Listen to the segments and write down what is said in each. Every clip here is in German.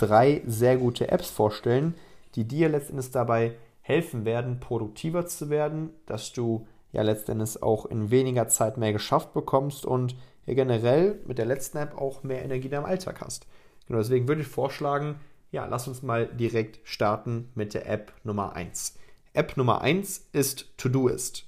drei sehr gute Apps vorstellen, die dir letztendlich dabei helfen werden, produktiver zu werden, dass du ja letztendlich auch in weniger Zeit mehr geschafft bekommst und ja generell mit der letzten App auch mehr Energie in deinem Alltag hast. Genau deswegen würde ich vorschlagen, ja, lass uns mal direkt starten mit der App Nummer 1. App Nummer 1 ist Todoist.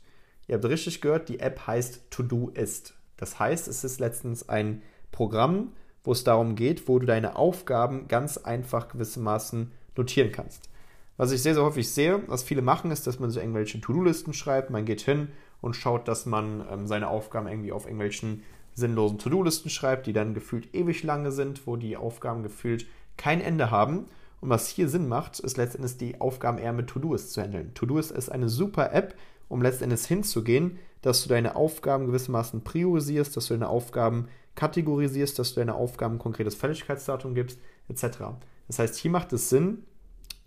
Ihr habt richtig gehört, die App heißt Todoist. Das heißt, es ist letztens ein Programm, wo es darum geht, wo du deine Aufgaben ganz einfach gewissermaßen notieren kannst. Was ich sehr, sehr häufig sehe, was viele machen, ist, dass man so irgendwelche To-Do-Listen schreibt. Man geht hin und schaut, dass man ähm, seine Aufgaben irgendwie auf irgendwelchen sinnlosen To-Do-Listen schreibt, die dann gefühlt ewig lange sind, wo die Aufgaben gefühlt kein Ende haben. Und was hier Sinn macht, ist letztendlich die Aufgaben eher mit To-Do-Ist zu handeln. To-Do-Ist ist eine super App, um letztendlich hinzugehen, dass du deine Aufgaben gewissermaßen priorisierst, dass du deine Aufgaben kategorisierst, dass du deine Aufgaben ein konkretes Fälligkeitsdatum gibst, etc. Das heißt, hier macht es Sinn,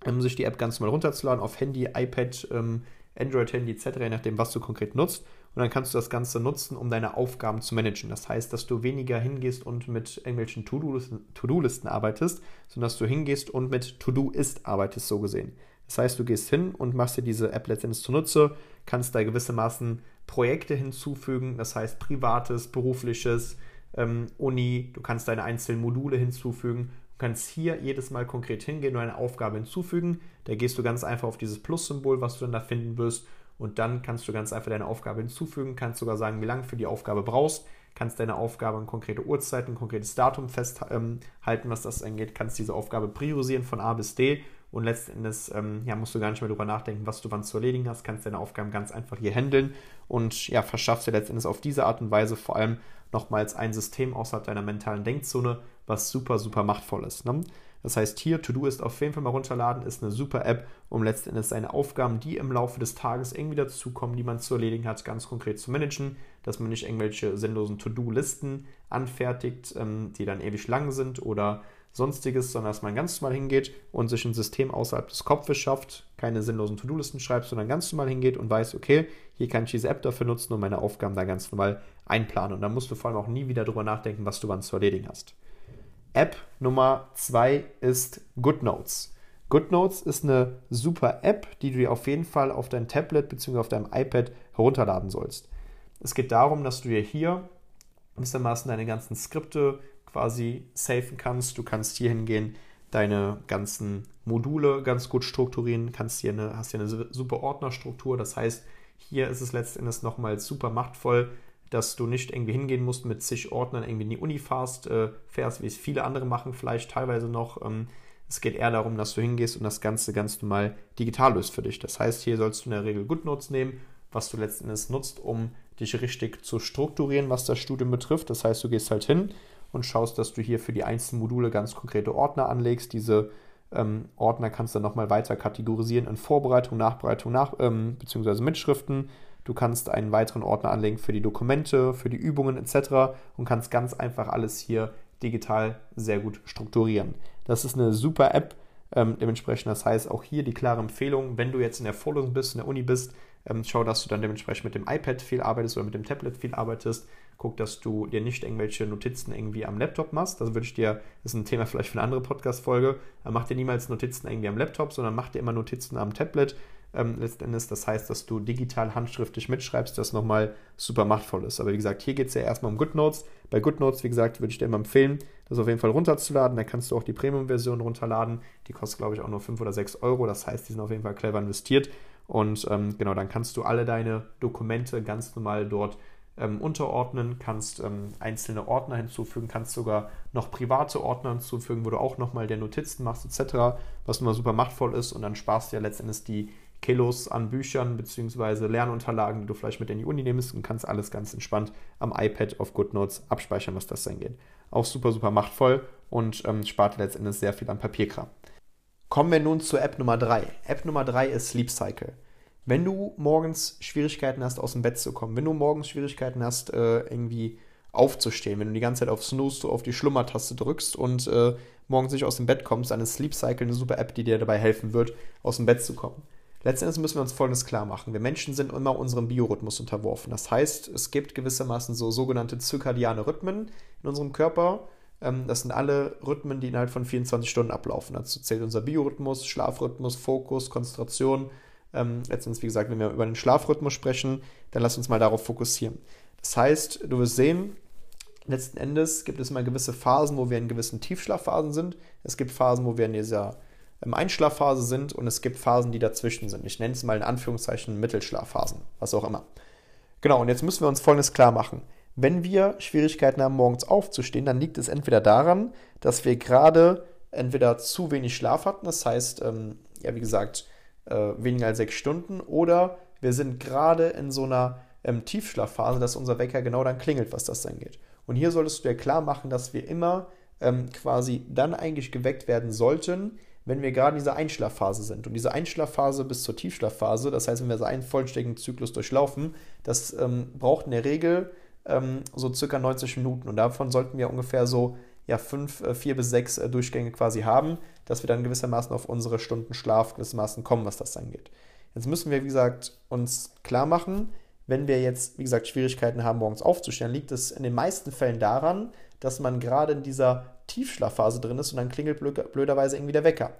ähm, sich die App ganz normal runterzuladen auf Handy, iPad, ähm, Android-Handy etc., je nachdem, was du konkret nutzt. Und dann kannst du das Ganze nutzen, um deine Aufgaben zu managen. Das heißt, dass du weniger hingehst und mit irgendwelchen To-Do-Listen arbeitest, sondern dass du hingehst und mit To-Do-Ist arbeitest, so gesehen. Das heißt, du gehst hin und machst dir diese App letztendlich zunutze, kannst da gewissermaßen Projekte hinzufügen, das heißt privates, berufliches, ähm, Uni, du kannst deine einzelnen Module hinzufügen. Du kannst hier jedes Mal konkret hingehen und eine Aufgabe hinzufügen. Da gehst du ganz einfach auf dieses Plus-Symbol, was du dann da finden wirst. Und dann kannst du ganz einfach deine Aufgabe hinzufügen, kannst sogar sagen, wie lange für die Aufgabe brauchst, kannst deine Aufgabe an konkrete Uhrzeiten, ein konkretes Datum festhalten, was das angeht, kannst diese Aufgabe priorisieren von A bis D und letztendlich ähm, ja, musst du gar nicht mehr darüber nachdenken, was du wann zu erledigen hast, kannst deine Aufgaben ganz einfach hier handeln und ja, verschaffst dir letztendlich auf diese Art und Weise vor allem nochmals ein System außerhalb deiner mentalen Denkzone, was super, super machtvoll ist. Ne? Das heißt, hier To-Do ist auf jeden Fall mal runterladen, ist eine super App, um letztendlich seine Aufgaben, die im Laufe des Tages irgendwie dazukommen, die man zu erledigen hat, ganz konkret zu managen, dass man nicht irgendwelche sinnlosen To-Do-Listen anfertigt, ähm, die dann ewig lang sind oder sonstiges, sondern dass man ganz normal hingeht und sich ein System außerhalb des Kopfes schafft, keine sinnlosen To-Do-Listen schreibt, sondern ganz normal hingeht und weiß, okay, hier kann ich diese App dafür nutzen und meine Aufgaben da ganz normal einplanen. Und dann musst du vor allem auch nie wieder darüber nachdenken, was du wann zu erledigen hast. App Nummer zwei ist GoodNotes. GoodNotes ist eine super App, die du dir auf jeden Fall auf dein Tablet bzw. auf deinem iPad herunterladen sollst. Es geht darum, dass du dir hier gewissermaßen deine ganzen Skripte, quasi safen kannst. Du kannst hier hingehen, deine ganzen Module ganz gut strukturieren, kannst hier eine, hast hier eine super Ordnerstruktur. Das heißt, hier ist es letztendlich nochmal super machtvoll, dass du nicht irgendwie hingehen musst mit zig Ordnern irgendwie in die Uni fährst, äh, fährst wie es viele andere machen, vielleicht teilweise noch. Ähm, es geht eher darum, dass du hingehst und das Ganze ganz normal digital löst für dich. Das heißt, hier sollst du in der Regel GoodNotes nehmen, was du letztendlich nutzt, um dich richtig zu strukturieren, was das Studium betrifft. Das heißt, du gehst halt hin und schaust, dass du hier für die einzelnen Module ganz konkrete Ordner anlegst. Diese ähm, Ordner kannst du dann nochmal weiter kategorisieren in Vorbereitung, Nachbereitung, nach, ähm, beziehungsweise Mitschriften. Du kannst einen weiteren Ordner anlegen für die Dokumente, für die Übungen etc. und kannst ganz einfach alles hier digital sehr gut strukturieren. Das ist eine super App. Ähm, dementsprechend, das heißt auch hier die klare Empfehlung, wenn du jetzt in der Vorlesung bist, in der Uni bist, ähm, schau, dass du dann dementsprechend mit dem iPad viel arbeitest oder mit dem Tablet viel arbeitest. Guck, dass du dir nicht irgendwelche Notizen irgendwie am Laptop machst. Das würde ich dir, das ist ein Thema vielleicht für eine andere Podcast-Folge. Mach dir niemals Notizen irgendwie am Laptop, sondern mach dir immer Notizen am Tablet. Ähm, letztendlich, das heißt, dass du digital handschriftlich mitschreibst, das nochmal super machtvoll ist. Aber wie gesagt, hier geht es ja erstmal um GoodNotes. Bei GoodNotes, wie gesagt, würde ich dir immer empfehlen, das auf jeden Fall runterzuladen. Da kannst du auch die Premium-Version runterladen. Die kostet, glaube ich, auch nur 5 oder 6 Euro. Das heißt, die sind auf jeden Fall clever investiert. Und ähm, genau, dann kannst du alle deine Dokumente ganz normal dort ähm, unterordnen, kannst ähm, einzelne Ordner hinzufügen, kannst sogar noch private Ordner hinzufügen, wo du auch nochmal der Notizen machst, etc., was immer super machtvoll ist und dann sparst du ja letztendlich die Kilos an Büchern bzw. Lernunterlagen, die du vielleicht mit in die Uni nimmst und kannst alles ganz entspannt am iPad auf GoodNotes abspeichern, was das dann geht. Auch super, super machtvoll und ähm, spart letztendlich sehr viel an Papierkram. Kommen wir nun zur App Nummer 3. App Nummer 3 ist Sleep Cycle. Wenn du morgens Schwierigkeiten hast, aus dem Bett zu kommen, wenn du morgens Schwierigkeiten hast, äh, irgendwie aufzustehen, wenn du die ganze Zeit auf Snooze, auf die Schlummertaste drückst und äh, morgens nicht aus dem Bett kommst, dann ist Sleep Cycle eine super App, die dir dabei helfen wird, aus dem Bett zu kommen. Letztendlich müssen wir uns Folgendes klar machen. Wir Menschen sind immer unserem Biorhythmus unterworfen. Das heißt, es gibt gewissermaßen so sogenannte zirkadiane Rhythmen in unserem Körper. Ähm, das sind alle Rhythmen, die innerhalb von 24 Stunden ablaufen. Dazu zählt unser Biorhythmus, Schlafrhythmus, Fokus, Konzentration, ähm, letztens, wie gesagt, wenn wir über den Schlafrhythmus sprechen, dann lass uns mal darauf fokussieren. Das heißt, du wirst sehen, letzten Endes gibt es mal gewisse Phasen, wo wir in gewissen Tiefschlafphasen sind. Es gibt Phasen, wo wir in dieser ähm, Einschlafphase sind und es gibt Phasen, die dazwischen sind. Ich nenne es mal in Anführungszeichen Mittelschlafphasen, was auch immer. Genau, und jetzt müssen wir uns Folgendes klar machen. Wenn wir Schwierigkeiten haben, morgens aufzustehen, dann liegt es entweder daran, dass wir gerade entweder zu wenig Schlaf hatten, das heißt, ähm, ja, wie gesagt, äh, weniger als sechs Stunden oder wir sind gerade in so einer ähm, Tiefschlafphase, dass unser Wecker genau dann klingelt, was das angeht. Und hier solltest du dir klar machen, dass wir immer ähm, quasi dann eigentlich geweckt werden sollten, wenn wir gerade in dieser Einschlafphase sind. Und diese Einschlafphase bis zur Tiefschlafphase, das heißt, wenn wir so einen vollständigen Zyklus durchlaufen, das ähm, braucht in der Regel ähm, so circa 90 Minuten. Und davon sollten wir ungefähr so ja, fünf, äh, vier bis sechs äh, Durchgänge quasi haben, dass wir dann gewissermaßen auf unsere Stunden Schlaf gewissermaßen kommen, was das angeht. Jetzt müssen wir, wie gesagt, uns klar machen, wenn wir jetzt, wie gesagt, Schwierigkeiten haben, morgens aufzustehen, liegt es in den meisten Fällen daran, dass man gerade in dieser Tiefschlafphase drin ist und dann klingelt blöderweise irgendwie der Wecker.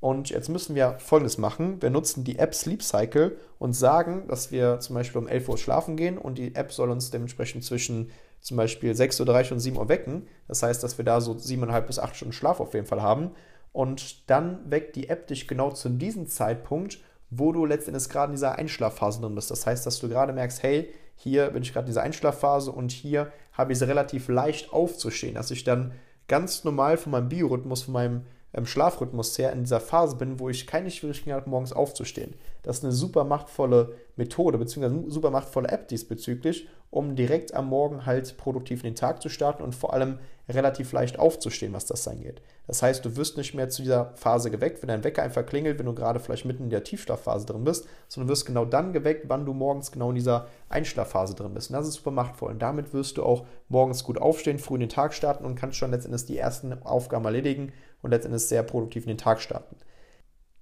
Und jetzt müssen wir folgendes machen. Wir nutzen die App Sleep Cycle und sagen, dass wir zum Beispiel um 11 Uhr schlafen gehen und die App soll uns dementsprechend zwischen zum Beispiel 6.30 Uhr und 7 Uhr wecken. Das heißt, dass wir da so 7,5 bis 8 Stunden Schlaf auf jeden Fall haben. Und dann weckt die App dich genau zu diesem Zeitpunkt, wo du letztendlich gerade in dieser Einschlafphase drin bist. Das heißt, dass du gerade merkst, hey, hier bin ich gerade in dieser Einschlafphase und hier habe ich es relativ leicht aufzustehen, dass ich dann ganz normal von meinem Biorhythmus, von meinem ähm, Schlafrhythmus her in dieser Phase bin, wo ich keine Schwierigkeiten habe, morgens aufzustehen. Das ist eine super machtvolle Methode, beziehungsweise eine super machtvolle App diesbezüglich, um direkt am Morgen halt produktiv in den Tag zu starten und vor allem relativ leicht aufzustehen, was das angeht. Das heißt, du wirst nicht mehr zu dieser Phase geweckt, wenn dein Wecker einfach klingelt, wenn du gerade vielleicht mitten in der Tiefschlafphase drin bist, sondern wirst genau dann geweckt, wann du morgens genau in dieser Einschlafphase drin bist. Und das ist super machtvoll. Und damit wirst du auch morgens gut aufstehen, früh in den Tag starten und kannst schon letztendlich die ersten Aufgaben erledigen und letztendlich sehr produktiv in den Tag starten.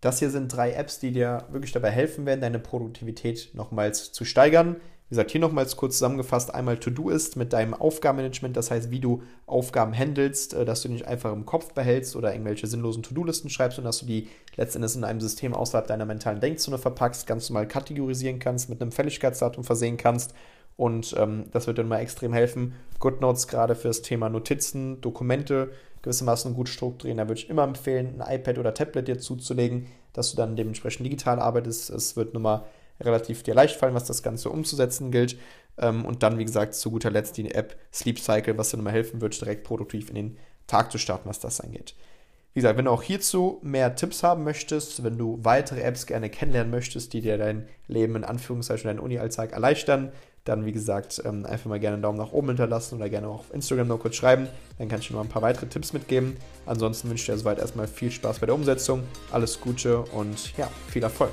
Das hier sind drei Apps, die dir wirklich dabei helfen werden, deine Produktivität nochmals zu steigern. Wie gesagt, hier nochmals kurz zusammengefasst: einmal To-Do ist mit deinem Aufgabenmanagement, das heißt, wie du Aufgaben handelst, äh, dass du nicht einfach im Kopf behältst oder irgendwelche sinnlosen To-Do-Listen schreibst, sondern dass du die letztendlich in einem System außerhalb deiner mentalen Denkzone verpackst, ganz normal kategorisieren kannst, mit einem Fälligkeitsdatum versehen kannst. Und ähm, das wird dir mal extrem helfen. GoodNotes gerade für das Thema Notizen, Dokumente, gewissermaßen gut strukturieren. Da würde ich immer empfehlen, ein iPad oder Tablet dir zuzulegen, dass du dann dementsprechend digital arbeitest. Es wird nun mal relativ dir leicht fallen, was das Ganze umzusetzen gilt. Ähm, und dann, wie gesagt, zu guter Letzt die App Sleep Cycle, was dir nochmal helfen wird, direkt produktiv in den Tag zu starten, was das angeht. Wie gesagt, wenn du auch hierzu mehr Tipps haben möchtest, wenn du weitere Apps gerne kennenlernen möchtest, die dir dein Leben in Anführungszeichen, deinen Uni-Alltag erleichtern, dann wie gesagt ähm, einfach mal gerne einen Daumen nach oben hinterlassen oder gerne auch auf Instagram noch kurz schreiben. Dann kann ich dir noch ein paar weitere Tipps mitgeben. Ansonsten wünsche ich dir soweit erstmal viel Spaß bei der Umsetzung, alles Gute und ja, viel Erfolg.